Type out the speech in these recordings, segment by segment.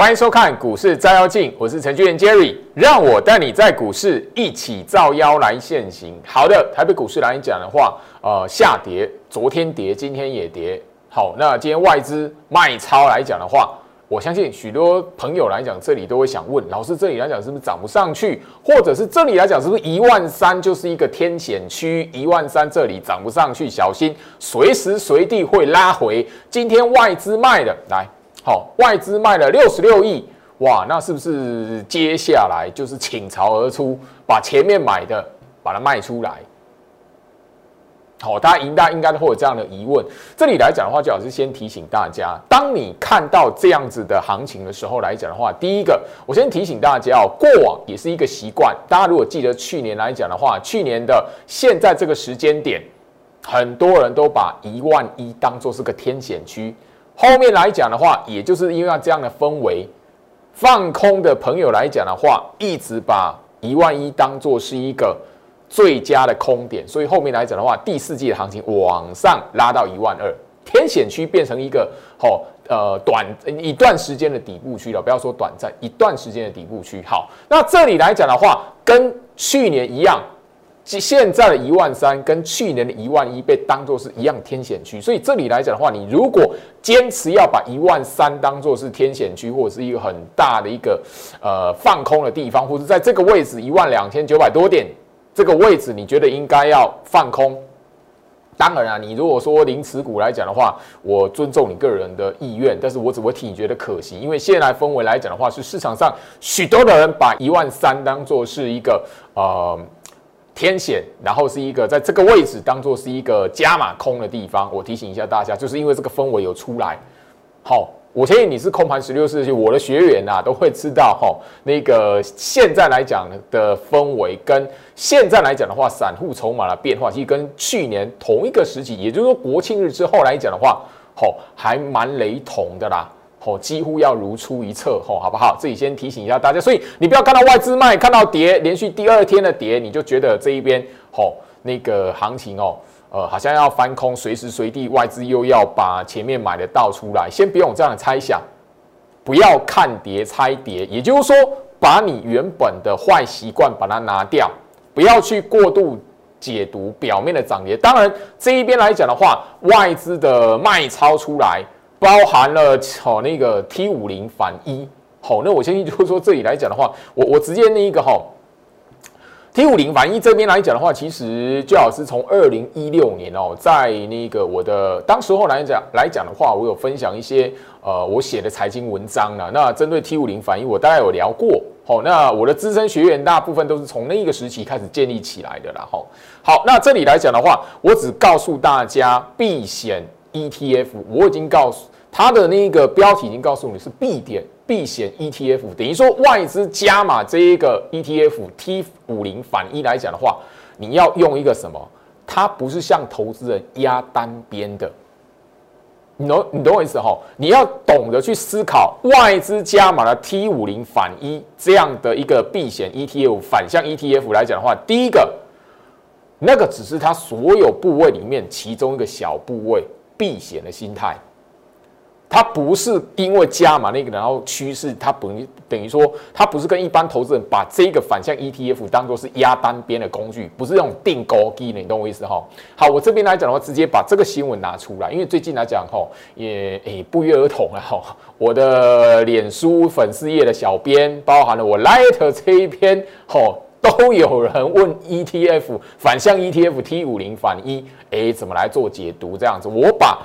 欢迎收看股市照妖镜，我是程序员 Jerry，让我带你在股市一起照妖来现行。好的，台北股市来讲的话，呃，下跌，昨天跌，今天也跌。好，那今天外资卖超来讲的话，我相信许多朋友来讲，这里都会想问，老师这里来讲是不是涨不上去，或者是这里来讲是不是一万三就是一个天险区，一万三这里涨不上去，小心随时随地会拉回。今天外资卖的来。好，外资卖了六十六亿，哇，那是不是接下来就是倾巢而出，把前面买的把它卖出来？好，大家应大应该都会有这样的疑问。这里来讲的话，就老师先提醒大家，当你看到这样子的行情的时候来讲的话，第一个，我先提醒大家哦，过往也是一个习惯。大家如果记得去年来讲的话，去年的现在这个时间点，很多人都把一万一当做是个天险区。后面来讲的话，也就是因为这样的氛围，放空的朋友来讲的话，一直把一万一当做是一个最佳的空点，所以后面来讲的话，第四季的行情往上拉到一万二，天险区变成一个好呃短一段时间的底部区了，不要说短暂，一段时间的底部区。好，那这里来讲的话，跟去年一样。现在的一万三跟去年的一万一被当做是一样天险区，所以这里来讲的话，你如果坚持要把一万三当做是天险区，或者是一个很大的一个呃放空的地方，或者在这个位置一万两千九百多点这个位置，你觉得应该要放空？当然啊，你如果说零持股来讲的话，我尊重你个人的意愿，但是我只会替你觉得可惜，因为现在氛围来讲的话，是市场上许多的人把一万三当做是一个呃。天险，然后是一个在这个位置当做是一个加码空的地方。我提醒一下大家，就是因为这个氛围有出来。好，我相信你是空盘十六世纪，我的学员呐都会知道哈。那个现在来讲的氛围，跟现在来讲的话，散户筹码的变化，其实跟去年同一个时期，也就是说国庆日之后来讲的话，好，还蛮雷同的啦。哦，几乎要如出一辙，吼，好不好？自己先提醒一下大家，所以你不要看到外资卖，看到跌，连续第二天的跌，你就觉得这一边，吼，那个行情哦，呃，好像要翻空，随时随地外资又要把前面买的倒出来，先不用这样的猜想，不要看跌猜跌，也就是说，把你原本的坏习惯把它拿掉，不要去过度解读表面的涨跌。当然，这一边来讲的话，外资的卖超出来。包含了好那个 T 五零反一，好，那我相信就是说这里来讲的话，我我直接那一个哈 T 五零反一这边来讲的话，其实最好是从二零一六年哦，在那个我的当时候来讲来讲的话，我有分享一些呃我写的财经文章了。那针对 T 五零反一，我大概有聊过，好，那我的资深学员大部分都是从那一个时期开始建立起来的啦，哈。好，那这里来讲的话，我只告诉大家避险。ETF 我已经告诉他的那个标题已经告诉你是避点避险 ETF，等于说外资加码这一个 ETF T 五零反一来讲的话，你要用一个什么？它不是像投资人压单边的，你懂你懂我意思哈？你要懂得去思考外资加码的 T 五零反一这样的一个避险 ETF 反向 ETF 来讲的话，第一个那个只是它所有部位里面其中一个小部位。避险的心态，它不是因为加码那个，然后趋势它等于等于说，它不是跟一般投资人把这个反向 ETF 当做是压单边的工具，不是那种定高低的，你懂我意思哈？好，我这边来讲的话，直接把这个新闻拿出来，因为最近来讲哈，也诶不约而同啊哈，我的脸书粉丝页的小编，包含了我 Light 这一篇哈。都有人问 ETF 反向 ETF T 五零反一，哎，怎么来做解读？这样子，我把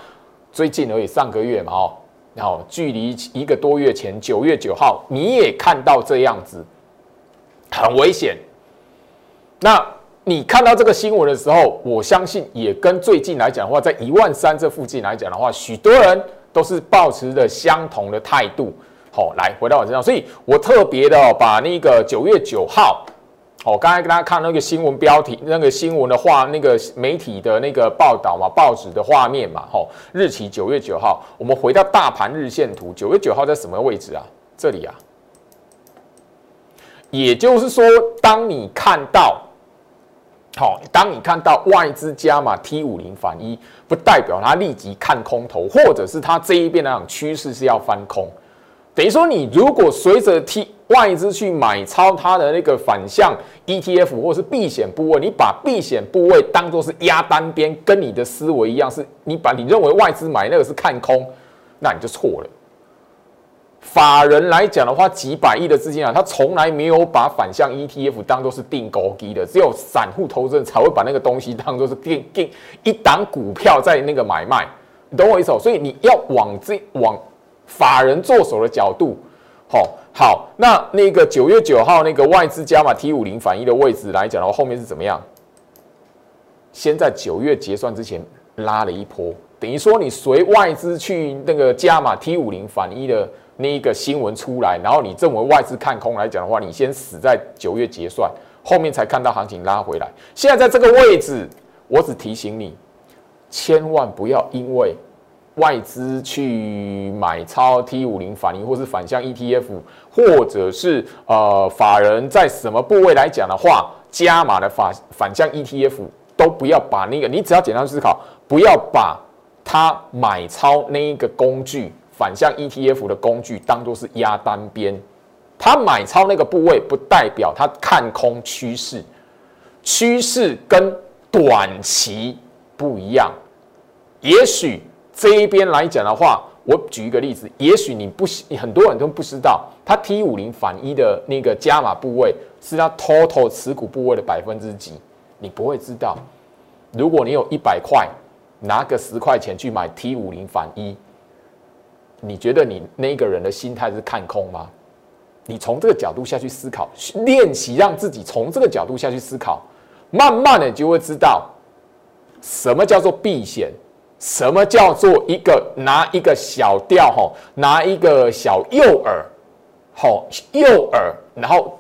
最近而已，上个月嘛，哦，然后距离一个多月前，九月九号，你也看到这样子，很危险。那你看到这个新闻的时候，我相信也跟最近来讲的话，在一万三这附近来讲的话，许多人都是保持着相同的态度。好，来回到我身上，所以我特别的把那个九月九号。哦，刚才跟大家看那个新闻标题，那个新闻的画，那个媒体的那个报道嘛，报纸的画面嘛，吼，日期九月九号，我们回到大盘日线图，九月九号在什么位置啊？这里啊，也就是说，当你看到，好，当你看到外资加码 T 五零反一，不代表它立即看空头，或者是它这一边来讲趋势是要翻空。等于说，你如果随着 T 外资去买超它的那个反向 ETF 或是避险部位，你把避险部位当做是压单边，跟你的思维一样，是你把你认为外资买那个是看空，那你就错了。法人来讲的话，几百亿的资金啊，他从来没有把反向 ETF 当做是定高低的，只有散户投资人才会把那个东西当做是定定一档股票在那个买卖，你懂我意思哦？所以你要往这往。法人做手的角度，好，好，那那个九月九号那个外资加码 T 五零反一的位置来讲的话，后面是怎么样？先在九月结算之前拉了一波，等于说你随外资去那个加码 T 五零反一的那一个新闻出来，然后你认为外资看空来讲的话，你先死在九月结算，后面才看到行情拉回来。现在在这个位置，我只提醒你，千万不要因为。外资去买超 T 五零反应，或是反向 ETF，或者是呃法人在什么部位来讲的话，加码的反反向 ETF 都不要把那个，你只要简单思考，不要把它买超那一个工具反向 ETF 的工具当做是压单边，它买超那个部位不代表它看空趋势，趋势跟短期不一样，也许。这一边来讲的话，我举一个例子，也许你不，很多人都不知道，它 T 五零反一的那个加码部位是它 total 持股部位的百分之几，你不会知道。如果你有一百块，拿个十块钱去买 T 五零反一，你觉得你那个人的心态是看空吗？你从这个角度下去思考，练习让自己从这个角度下去思考，慢慢的就会知道什么叫做避险。什么叫做一个拿一个小钓哈，拿一个小诱饵，好诱饵，然后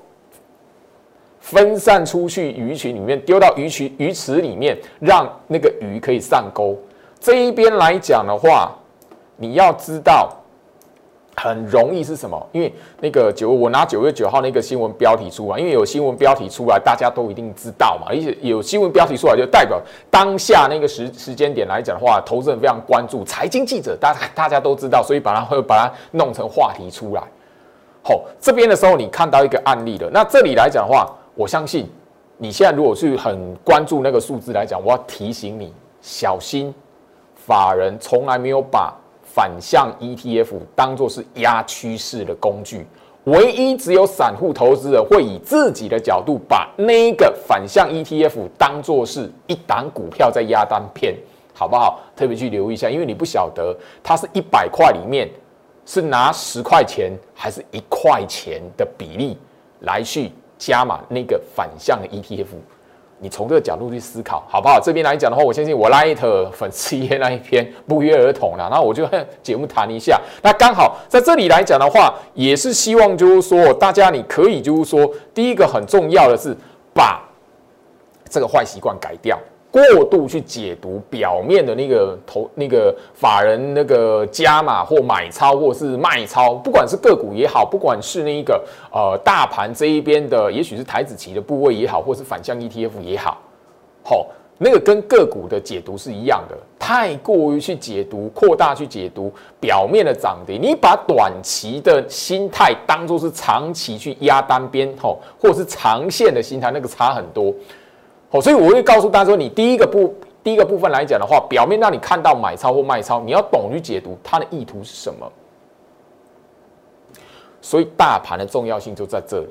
分散出去鱼群里面，丢到鱼群鱼池里面，让那个鱼可以上钩。这一边来讲的话，你要知道。很容易是什么？因为那个九，我拿九月九号那个新闻标题出来，因为有新闻标题出来，大家都一定知道嘛。而且有新闻标题出来，就代表当下那个时时间点来讲的话，投资人非常关注。财经记者，大家大家都知道，所以把它会把它弄成话题出来。好，这边的时候你看到一个案例了。那这里来讲的话，我相信你现在如果是很关注那个数字来讲，我要提醒你小心，法人从来没有把。反向 ETF 当做是压趋势的工具，唯一只有散户投资人会以自己的角度把那个反向 ETF 当做是一档股票在压单片，好不好？特别去留意一下，因为你不晓得它是一百块里面是拿十块钱还是一块钱的比例来去加码那个反向的 ETF。你从这个角度去思考，好不好？这边来讲的话，我相信我 Light 粉丝页那一篇不约而同了，那我就节目谈一下。那刚好在这里来讲的话，也是希望就是说，大家你可以就是说，第一个很重要的是把这个坏习惯改掉。过度去解读表面的那个投那个法人那个加码或买超或是卖超，不管是个股也好，不管是那一个呃大盘这一边的，也许是台子期的部位也好，或是反向 ETF 也好，好，那个跟个股的解读是一样的。太过于去解读、扩大去解读表面的涨跌，你把短期的心态当做是长期去压单边吼，或者是长线的心态，那个差很多。哦，所以我会告诉大家说，你第一个部第一个部分来讲的话，表面让你看到买超或卖超，你要懂去解读它的意图是什么。所以大盘的重要性就在这里，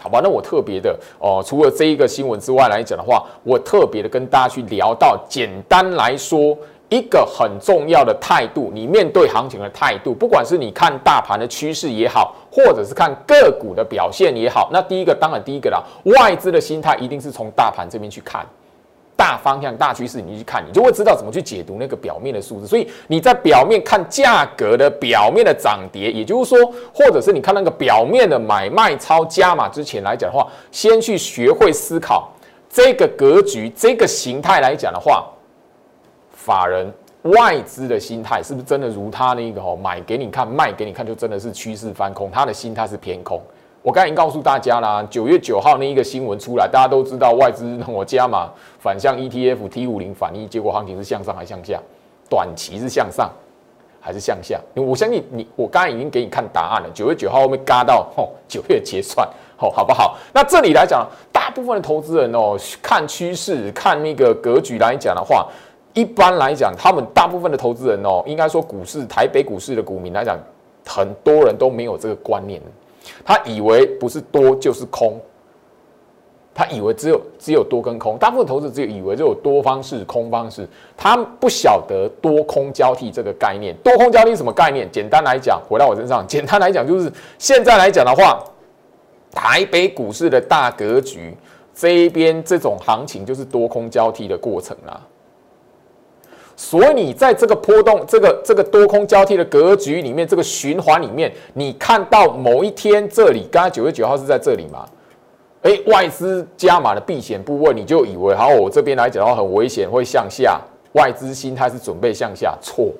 好吧？那我特别的哦，除了这一个新闻之外来讲的话，我特别的跟大家去聊到，简单来说。一个很重要的态度，你面对行情的态度，不管是你看大盘的趋势也好，或者是看个股的表现也好，那第一个当然第一个啦，外资的心态一定是从大盘这边去看大方向、大趋势，你去看，你就会知道怎么去解读那个表面的数字。所以你在表面看价格的表面的涨跌，也就是说，或者是你看那个表面的买卖超加码之前来讲的话，先去学会思考这个格局、这个形态来讲的话。法人外资的心态是不是真的如他那个哦买给你看卖给你看就真的是趋势翻空？他的心态是偏空。我刚才已经告诉大家啦，九月九号那一个新闻出来，大家都知道外资我加码反向 ETF T 五零反应，结果行情是向上还向下？短期是向上，还是向下？我相信你，我刚才已经给你看答案了。九月九号后面嘎到哦？九月结算，哦，好不好？那这里来讲，大部分的投资人哦，看趋势、看那个格局来讲的话，一般来讲，他们大部分的投资人哦，应该说股市、台北股市的股民来讲，很多人都没有这个观念，他以为不是多就是空。他以为只有只有多跟空，大部分投资只有以为只有多方式、空方式，他不晓得多空交替这个概念。多空交替什么概念？简单来讲，回到我身上，简单来讲就是现在来讲的话，台北股市的大格局这一边这种行情就是多空交替的过程啦。所以你在这个波动、这个这个多空交替的格局里面，这个循环里面，你看到某一天这里，刚才九月九号是在这里嘛？哎，外资加码的避险部位，你就以为好，我这边来讲的话很危险，会向下。外资心态是准备向下，错。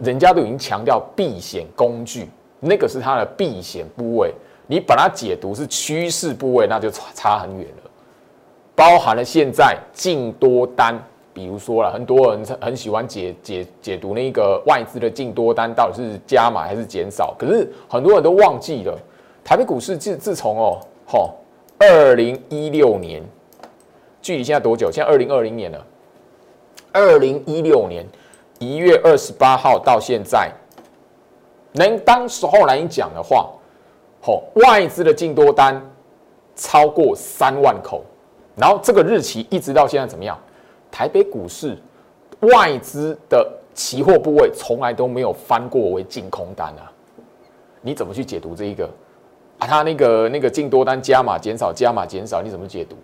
人家都已经强调避险工具，那个是它的避险部位，你把它解读是趋势部位，那就差差很远了。包含了现在净多单，比如说了，很多人很喜欢解解解读那个外资的净多单到底是加码还是减少，可是很多人都忘记了，台北股市自自从哦，吼。二零一六年，距离现在多久？现在二零二零年了。二零一六年一月二十八号到现在，能当时候来讲的话，吼外资的净多单超过三万口，然后这个日期一直到现在怎么样？台北股市外资的期货部位从来都没有翻过为净空单啊！你怎么去解读这一个？啊他那个那个净多单加码减少加码减少，你怎么解读？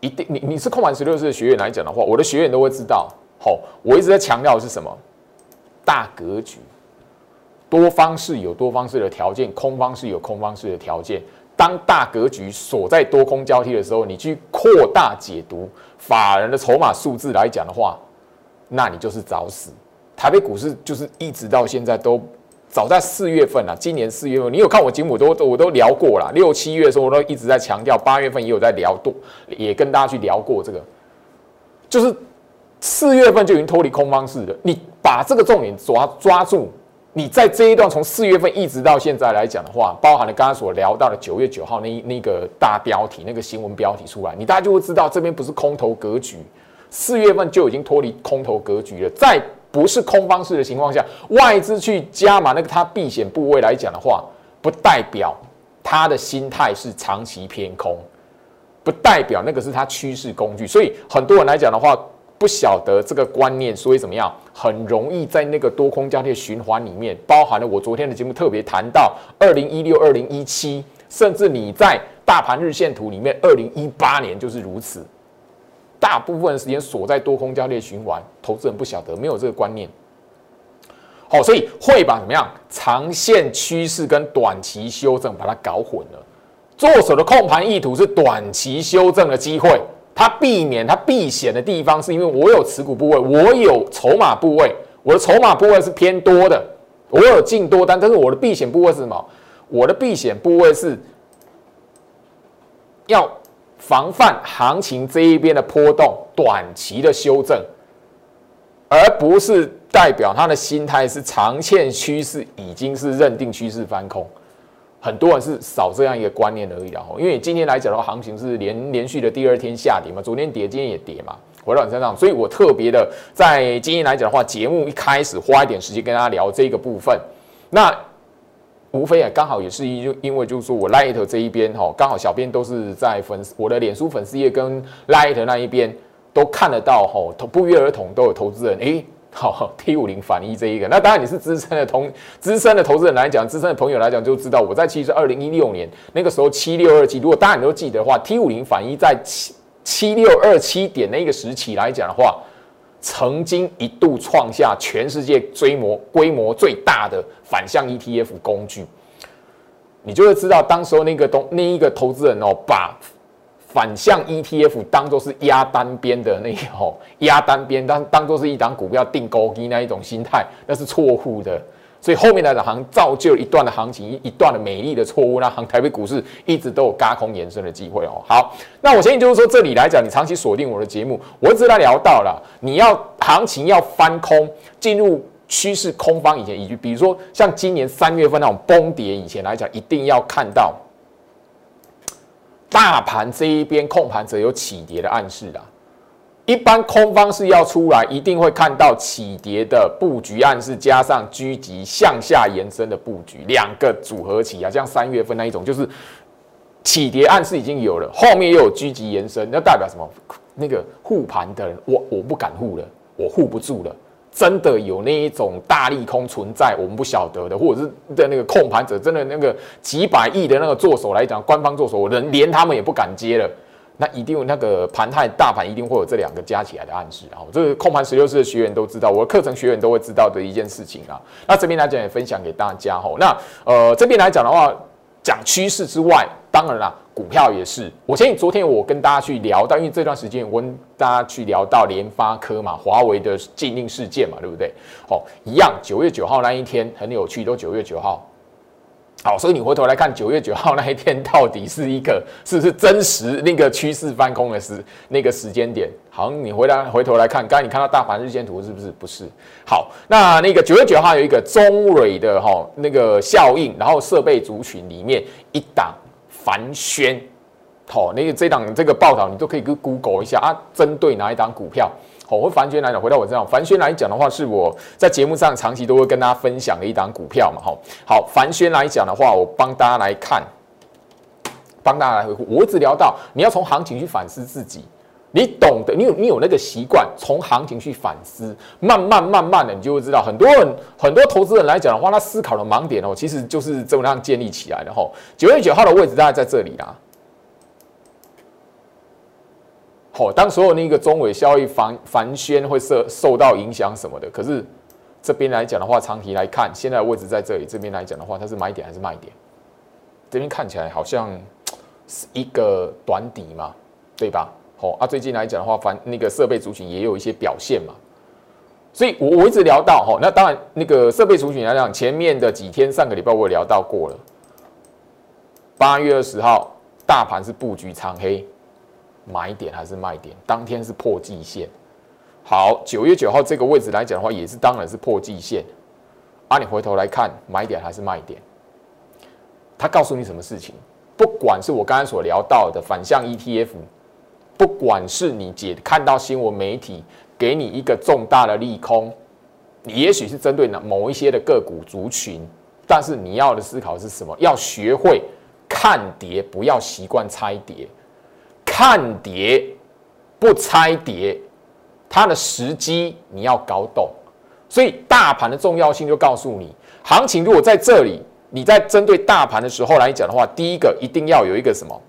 一定你你是空盘十六式的学员来讲的话，我的学员都会知道。好，我一直在强调的是什么？大格局，多方式有多方式的条件，空方式有空方式的条件。当大格局锁在多空交替的时候，你去扩大解读法人的筹码数字来讲的话，那你就是找死。台北股市就是一直到现在都。早在四月份啊，今年四月份，你有看我节目都我都聊过了。六七月的时候，我都一直在强调，八月份也有在聊，多也跟大家去聊过这个，就是四月份就已经脱离空方式了。你把这个重点抓抓住，你在这一段从四月份一直到现在来讲的话，包含了刚刚所聊到的九月九号那那个大标题那个新闻标题出来，你大家就会知道这边不是空头格局，四月份就已经脱离空头格局了，在。不是空方式的情况下，外资去加码那个它避险部位来讲的话，不代表他的心态是长期偏空，不代表那个是它趋势工具。所以很多人来讲的话，不晓得这个观念，所以怎么样，很容易在那个多空交替循环里面，包含了我昨天的节目特别谈到二零一六、二零一七，甚至你在大盘日线图里面，二零一八年就是如此。大部分时间锁在多空交替循环，投资人不晓得，没有这个观念。好，所以会把怎么样长线趋势跟短期修正把它搞混了。做手的控盘意图是短期修正的机会，它避免它避险的地方是因为我有持股部位，我有筹码部位，我的筹码部位是偏多的，我有进多单，但是我的避险部位是什么？我的避险部位是要。防范行情这一边的波动，短期的。修正，而不是代表他的。心态是长线趋势已经是认定趋势翻空。很多人是少这样一个观念而已啦。因为今天来讲的话，行情是连连续的第二天下跌嘛，昨天跌，今天也跌嘛，回到你身上，所以我特别的在今天来讲的话，节目一开始花一点时间跟大家聊这个部分，那。无非啊，刚好也是因因为就是说我 Light 这一边哈，刚好小编都是在粉我的脸书粉丝页跟 Light 那一边都看得到哈，不约而同都有投资人诶，好 T 五零反一这一个，那当然你是资深的同 资深的投资人来讲，资深的朋友来讲就知道，我在其实二零一六年那个时候七六二七，如果大家你都记得的话，T 五零反一在七七六二七点那个时期来讲的话。曾经一度创下全世界规模规模最大的反向 ETF 工具，你就会知道，当时候那个东那一个投资人哦，把反向 ETF 当做是压单边的那种 压单边当当做是一档股票定高低那一种心态，那是错误的。所以后面来的行造就一段的行情，一段的美丽的错误，那行台北股市一直都有嘎空延伸的机会哦。好，那我相信就是说，这里来讲，你长期锁定我的节目，我一直在聊到了，你要行情要翻空，进入趋势空方以前，以及比如说像今年三月份那种崩跌以前来讲，一定要看到大盘这一边控盘者有起跌的暗示啊。一般空方是要出来，一定会看到起跌的布局暗示，加上狙击向下延伸的布局，两个组合起啊，像三月份那一种，就是起跌暗示已经有了，后面又有狙击延伸，那代表什么？那个护盘的人，我我不敢护了，我护不住了。真的有那一种大利空存在，我们不晓得的，或者是的那个控盘者，真的那个几百亿的那个做手来讲，官方做手，我连连他们也不敢接了。那一定有那个盘态大盘一定会有这两个加起来的暗示，然后这个控盘十六式的学员都知道，我的课程学员都会知道的一件事情啊。那这边来讲也分享给大家吼。那呃这边来讲的话，讲趋势之外，当然啦，股票也是。我相信昨天我跟大家去聊到，因为这段时间我跟大家去聊到联发科嘛，华为的禁令事件嘛，对不对？哦，一样，九月九号那一天很有趣，都九月九号。好，所以你回头来看九月九号那一天，到底是一个是不是真实那个趋势翻空的时那个时间点？好，你回来回头来看，刚才你看到大盘日线图是不是？不是。好，那那个九月九号有一个中蕊的哈那个效应，然后设备族群里面一档凡轩，好，那个这档这个报道你都可以去 Google 一下啊，针对哪一档股票？好，我凡轩来讲，回到我这样，凡轩来讲的话，是我在节目上长期都会跟大家分享的一档股票嘛。哈，好，凡轩来讲的话，我帮大家来看，帮大家来回顾。我一直聊到，你要从行情去反思自己，你懂得，你有你有那个习惯，从行情去反思，慢慢慢慢的，你就会知道，很多人很多投资人来讲的话，他思考的盲点哦，其实就是这么样建立起来的。哈，九月九号的位置大概在这里啦。哦，当所有那个中尾效益繁繁宣会受受到影响什么的，可是这边来讲的话，长期来看，现在位置在这里，这边来讲的话，它是买点还是卖点？这边看起来好像是一个短底嘛，对吧？好啊，最近来讲的话，反那个设备族群也有一些表现嘛，所以我我一直聊到哈，那当然那个设备族群来讲，前面的几天上个礼拜我也聊到过了，八月二十号大盘是布局长黑。买点还是卖点？当天是破季线。好，九月九号这个位置来讲的话，也是当然是破季线。啊，你回头来看，买点还是卖点？他告诉你什么事情？不管是我刚才所聊到的反向 ETF，不管是你解看到新闻媒体给你一个重大的利空，也许是针对某一些的个股族群，但是你要的思考是什么？要学会看跌，不要习惯猜跌。看跌不猜跌，它的时机你要搞懂，所以大盘的重要性就告诉你，行情如果在这里，你在针对大盘的时候来讲的话，第一个一定要有一个什么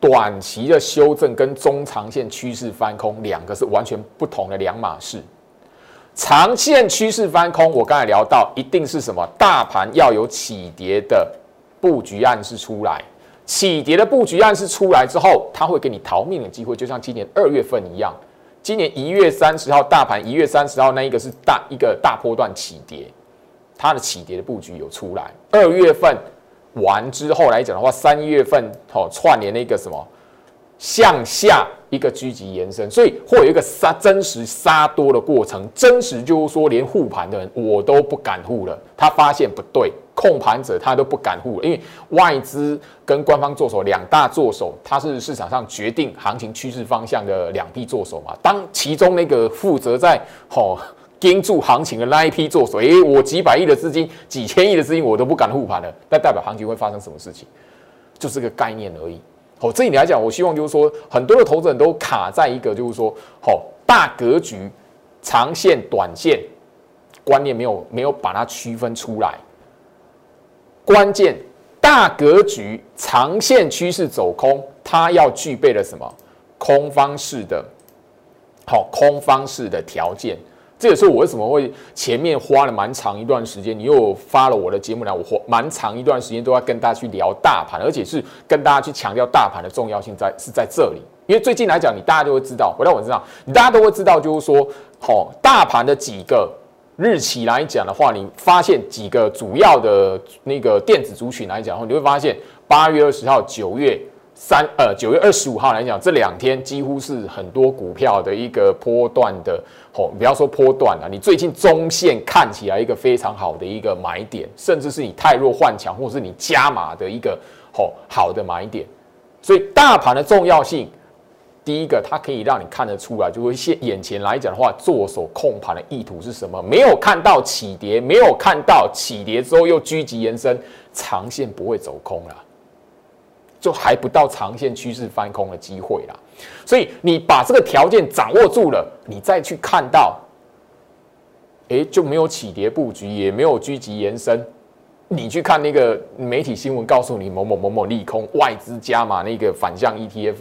短期的修正跟中长线趋势翻空，两个是完全不同的两码事。长线趋势翻空，我刚才聊到，一定是什么？大盘要有起跌的布局暗示出来。起跌的布局暗示出来之后，它会给你逃命的机会，就像今年二月份一样。今年一月三十号大盘一月三十号那一个是大一个大波段起跌，它的起跌的布局有出来。二月份完之后来讲的话，三月份哦串联那个什么向下一个狙击延伸，所以会有一个杀真实杀多的过程。真实就是说，连护盘的人我都不敢护了，他发现不对。控盘者他都不敢护，因为外资跟官方做手两大做手，他是市场上决定行情趋势方向的两批做手嘛。当其中那个负责在吼盯住行情的那一批做手，诶，我几百亿的资金、几千亿的资金我都不敢护盘了，那代表行情会发生什么事情？就是个概念而已。哦，这一点来讲，我希望就是说，很多的投资人都卡在一个就是说，好大格局、长线、短线观念没有没有把它区分出来。关键大格局、长线趋势走空，它要具备了什么？空方式的，好，空方式的条件。这也是我为什么会前面花了蛮长一段时间。你又发了我的节目来，我花蛮长一段时间都要跟大家去聊大盘，而且是跟大家去强调大盘的重要性在是在这里。因为最近来讲，你大家都会知道，回到我身上，你大家都会知道，就是说，好，大盘的几个。日期来讲的话，你发现几个主要的那个电子族群来讲的话，你会发现八月二十号、九月、三呃九月二十五号来讲，这两天几乎是很多股票的一个波段的哦，不要说波段了，你最近中线看起来一个非常好的一个买点，甚至是你太弱换强，或是你加码的一个哦好的买点。所以大盘的重要性，第一个它可以让你看得出来，就会现眼前来讲的话，做手控盘的意图是什么？没有看到起跌，没有看到起跌之后又积极延伸，长线不会走空了。就还不到长线趋势翻空的机会啦，所以你把这个条件掌握住了，你再去看到，哎，就没有起跌布局，也没有积极延伸。你去看那个媒体新闻，告诉你某某某某利空，外资加码那个反向 ETF，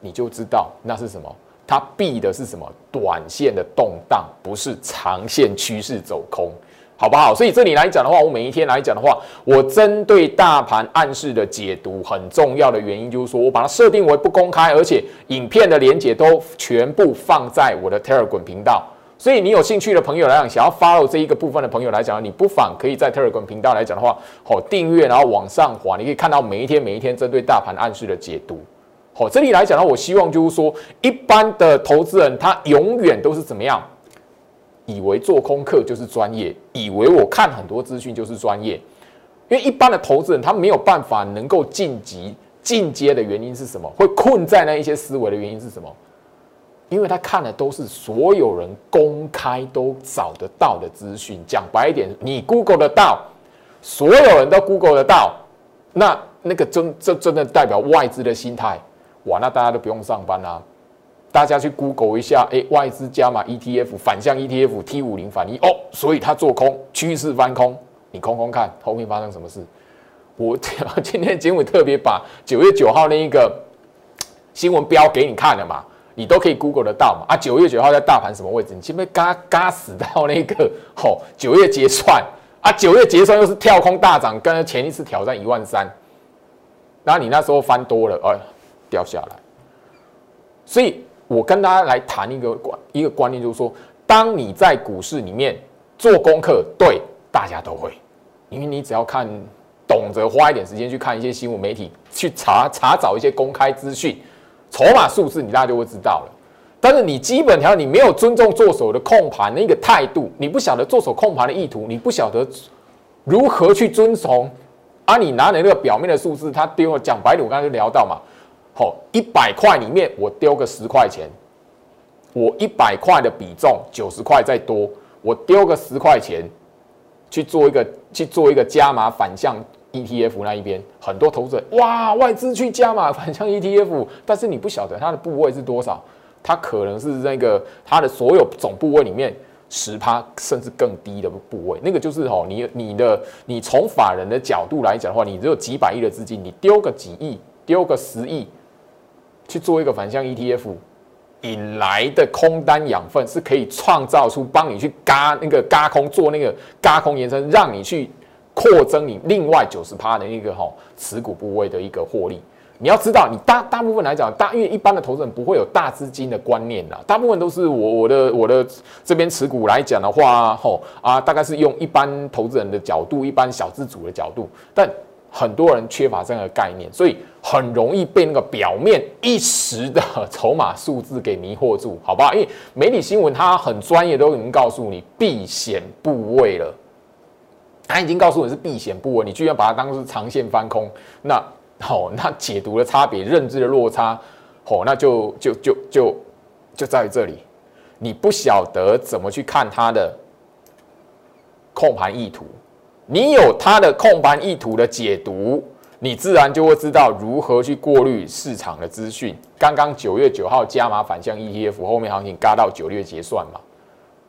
你就知道那是什么，它避的是什么短线的动荡，不是长线趋势走空。好不好？所以这里来讲的话，我每一天来讲的话，我针对大盘暗示的解读，很重要的原因就是说我把它设定为不公开，而且影片的连接都全部放在我的 Telegram 频道。所以你有兴趣的朋友来讲，想要 follow 这一个部分的朋友来讲，你不妨可以在 Telegram 频道来讲的话，好订阅，然后往上滑，你可以看到每一天每一天针对大盘暗示的解读。好，这里来讲的话，我希望就是说，一般的投资人他永远都是怎么样？以为做功课就是专业，以为我看很多资讯就是专业，因为一般的投资人他没有办法能够晋级进阶的原因是什么？会困在那一些思维的原因是什么？因为他看的都是所有人公开都找得到的资讯。讲白一点，你 Google 得到，所有人都 Google 得到，那那个真这真的代表外资的心态，哇，那大家都不用上班啦。大家去 Google 一下，哎，外资加码 ETF 反向 ETF T 五零反一哦，所以它做空趋势翻空，你空空看后面发生什么事？我 今天节目特别把九月九号那一个新闻标给你看了嘛，你都可以 Google 得到嘛。啊，九月九号在大盘什么位置？你前面嘎嘎死到那个 吼九月结算啊，九月结算又是跳空大涨，跟前一次挑战一万三，然后你那时候翻多了，哎，掉下来，所以。我跟大家来谈一个观一个观念，就是说，当你在股市里面做功课，对大家都会，因为你只要看，懂得花一点时间去看一些新闻媒体，去查查找一些公开资讯，筹码数字，你大家就会知道了。但是你基本条你没有尊重做手的控盘的一个态度，你不晓得做手控盘的意图，你不晓得如何去遵从，啊，你拿的那个表面的数字，他丢讲白了，我刚才就聊到嘛。好，一百块里面我丢个十块钱，我一百块的比重九十块再多，我丢个十块钱去做一个去做一个加码反向 ETF 那一边，很多投资人哇外资去加码反向 ETF，但是你不晓得它的部位是多少，它可能是那个它的所有总部位里面十趴甚至更低的部位，那个就是哦你你的你从法人的角度来讲的话，你只有几百亿的资金，你丢个几亿，丢个十亿。去做一个反向 ETF，引来的空单养分是可以创造出帮你去嘎那个嘎空做那个嘎空延伸，让你去扩增你另外九十趴的一个哈持股部位的一个获利。你要知道，你大大部分来讲，大因为一般的投资人不会有大资金的观念呐，大部分都是我我的我的这边持股来讲的话，吼啊，大概是用一般投资人的角度，一般小资主的角度，但。很多人缺乏这样的概念，所以很容易被那个表面一时的筹码数字给迷惑住，好不好？因为媒体新闻它很专业，都已经告诉你避险部位了，它已经告诉你是避险部位，你居然把它当成长线翻空，那好，那解读的差别、认知的落差，好，那就就就就就在这里，你不晓得怎么去看它的控盘意图。你有它的控盘意图的解读，你自然就会知道如何去过滤市场的资讯。刚刚九月九号加码反向 ETF，后面行情嘎到九月结算嘛，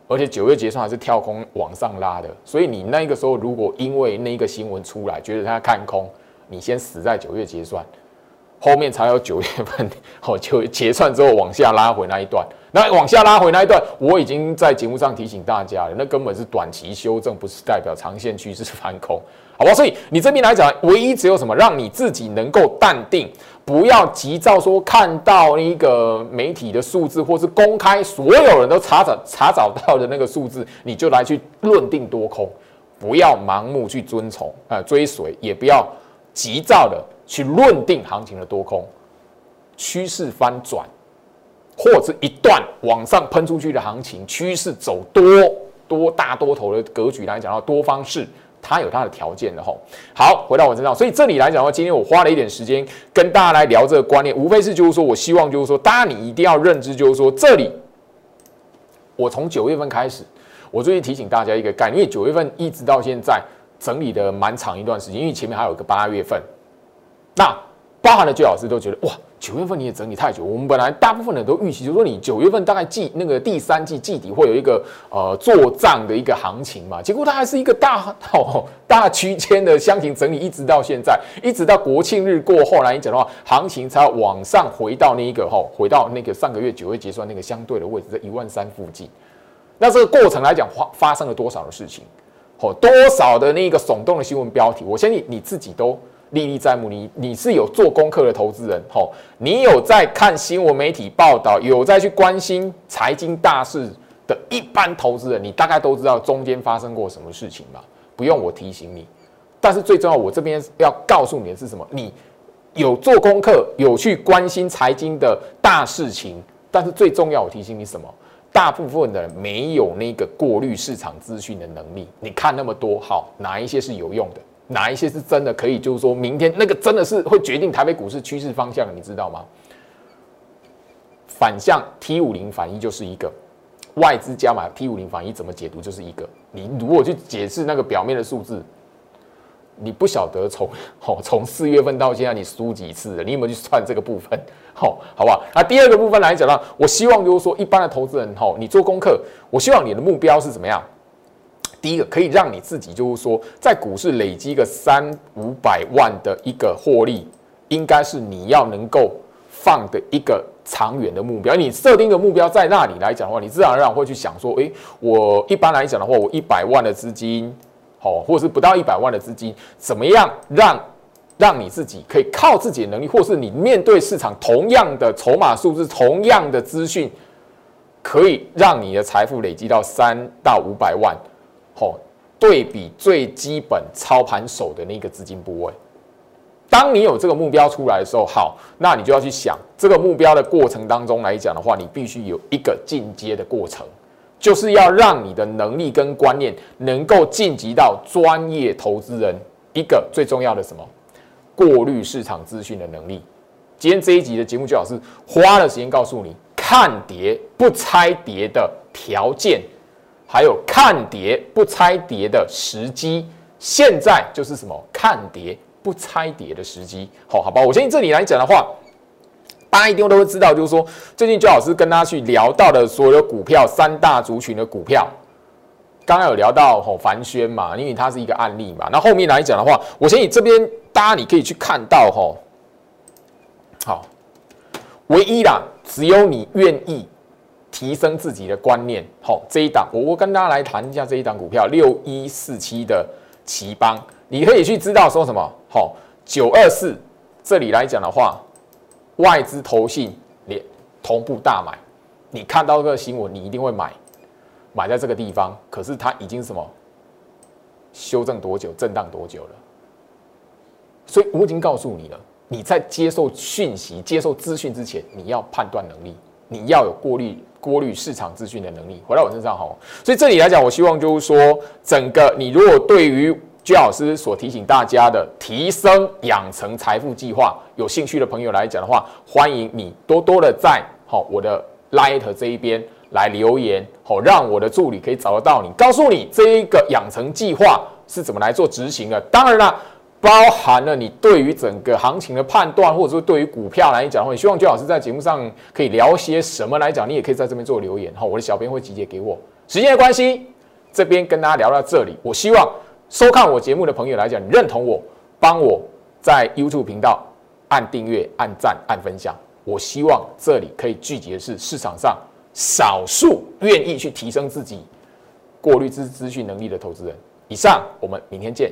而且九月结算还是跳空往上拉的，所以你那个时候如果因为那个新闻出来，觉得它看空，你先死在九月结算。后面才有九月份，哦，就结算之后往下拉回那一段，那往下拉回那一段，我已经在节目上提醒大家了，那根本是短期修正，不是代表长线趋势翻空，好吧？所以你这边来讲，唯一只有什么，让你自己能够淡定，不要急躁，说看到一个媒体的数字，或是公开所有人都查找查找到的那个数字，你就来去论定多空，不要盲目去遵从啊追随，也不要急躁的。去论定行情的多空，趋势翻转，或者一段往上喷出去的行情，趋势走多多大多头的格局来讲到多方式，它有它的条件的吼。好，回到我身上，所以这里来讲的话，今天我花了一点时间跟大家来聊这个观念，无非是就是说我希望就是说，大家你一定要认知，就是说这里我从九月份开始，我最近提醒大家一个概念，因为九月份一直到现在整理的蛮长一段时间，因为前面还有个八月份，那。包含了最老师都觉得哇，九月份你也整理太久。我们本来大部分人都预期，就是说你九月份大概季那个第三季季底会有一个呃做账的一个行情嘛。结果它还是一个大哦大区间的箱型整理，一直到现在，一直到国庆日过后来你讲的话，行情才往上回到那一个哈，回到那个上个月九月结算那个相对的位置，在一万三附近。那这个过程来讲，发发生了多少的事情？哦，多少的那个耸动的新闻标题？我相信你自己都。历历在目，你你是有做功课的投资人，吼，你有在看新闻媒体报道，有在去关心财经大事的一般投资人，你大概都知道中间发生过什么事情吧？不用我提醒你，但是最重要，我这边要告诉你的是什么？你有做功课，有去关心财经的大事情，但是最重要，我提醒你什么？大部分的人没有那个过滤市场资讯的能力。你看那么多，好，哪一些是有用的？哪一些是真的可以？就是说明天那个真的是会决定台北股市趋势方向，你知道吗？反向 T 五零反一就是一个外资加码 T 五零反一怎么解读就是一个。你如果去解释那个表面的数字，你不晓得从 哦从四月份到现在你输几次了？你有没有去算这个部分？好，好不好？那第二个部分来讲呢，我希望就是说一般的投资人哈，你做功课，我希望你的目标是怎么样？第一个可以让你自己，就是说，在股市累积个三五百万的一个获利，应该是你要能够放的一个长远的目标。你设定的目标在那里来讲的话，你自然而然会去想说，诶，我一般来讲的话，我一百万的资金，好，或是不到一百万的资金，怎么样让让你自己可以靠自己的能力，或是你面对市场同样的筹码数字、同样的资讯，可以让你的财富累积到三到五百万。好，对比最基本操盘手的那个资金部位，当你有这个目标出来的时候，好，那你就要去想这个目标的过程当中来讲的话，你必须有一个进阶的过程，就是要让你的能力跟观念能够晋级到专业投资人一个最重要的什么过滤市场资讯的能力。今天这一集的节目，就老师花了时间告诉你看跌不拆跌的条件。还有看跌不拆跌的时机，现在就是什么看跌不拆跌的时机。好，好吧，我相信这里来讲的话，大家一定都会知道，就是说最近周老师跟大家去聊到的所有股票三大族群的股票，刚刚有聊到吼凡轩嘛，因为它是一个案例嘛。那后面来讲的话，我相信这边大家你可以去看到吼，好，唯一啦，只有你愿意。提升自己的观念，好，这一档我我跟大家来谈一下这一档股票六一四七的奇邦，你可以去知道说什么，好，九二四这里来讲的话，外资投信连同步大买，你看到这个新闻，你一定会买，买在这个地方，可是它已经什么？修正多久，震荡多久了？所以我已经告诉你了，你在接受讯息、接受资讯之前，你要判断能力，你要有过滤。过滤市场资讯的能力回到我身上哈，所以这里来讲，我希望就是说，整个你如果对于居老师所提醒大家的提升养成财富计划有兴趣的朋友来讲的话，欢迎你多多的在好我的 Light 这一边来留言，好让我的助理可以找得到你，告诉你这一个养成计划是怎么来做执行的。当然了。包含了你对于整个行情的判断，或者说对于股票来讲的话，希望周老师在节目上可以聊些什么来讲，你也可以在这边做留言哈。我的小编会集结给我。时间的关系，这边跟大家聊到这里。我希望收看我节目的朋友来讲，你认同我，帮我在 YouTube 频道按订阅、按赞、按分享。我希望这里可以聚集的是市场上少数愿意去提升自己过滤资资讯能力的投资人。以上，我们明天见。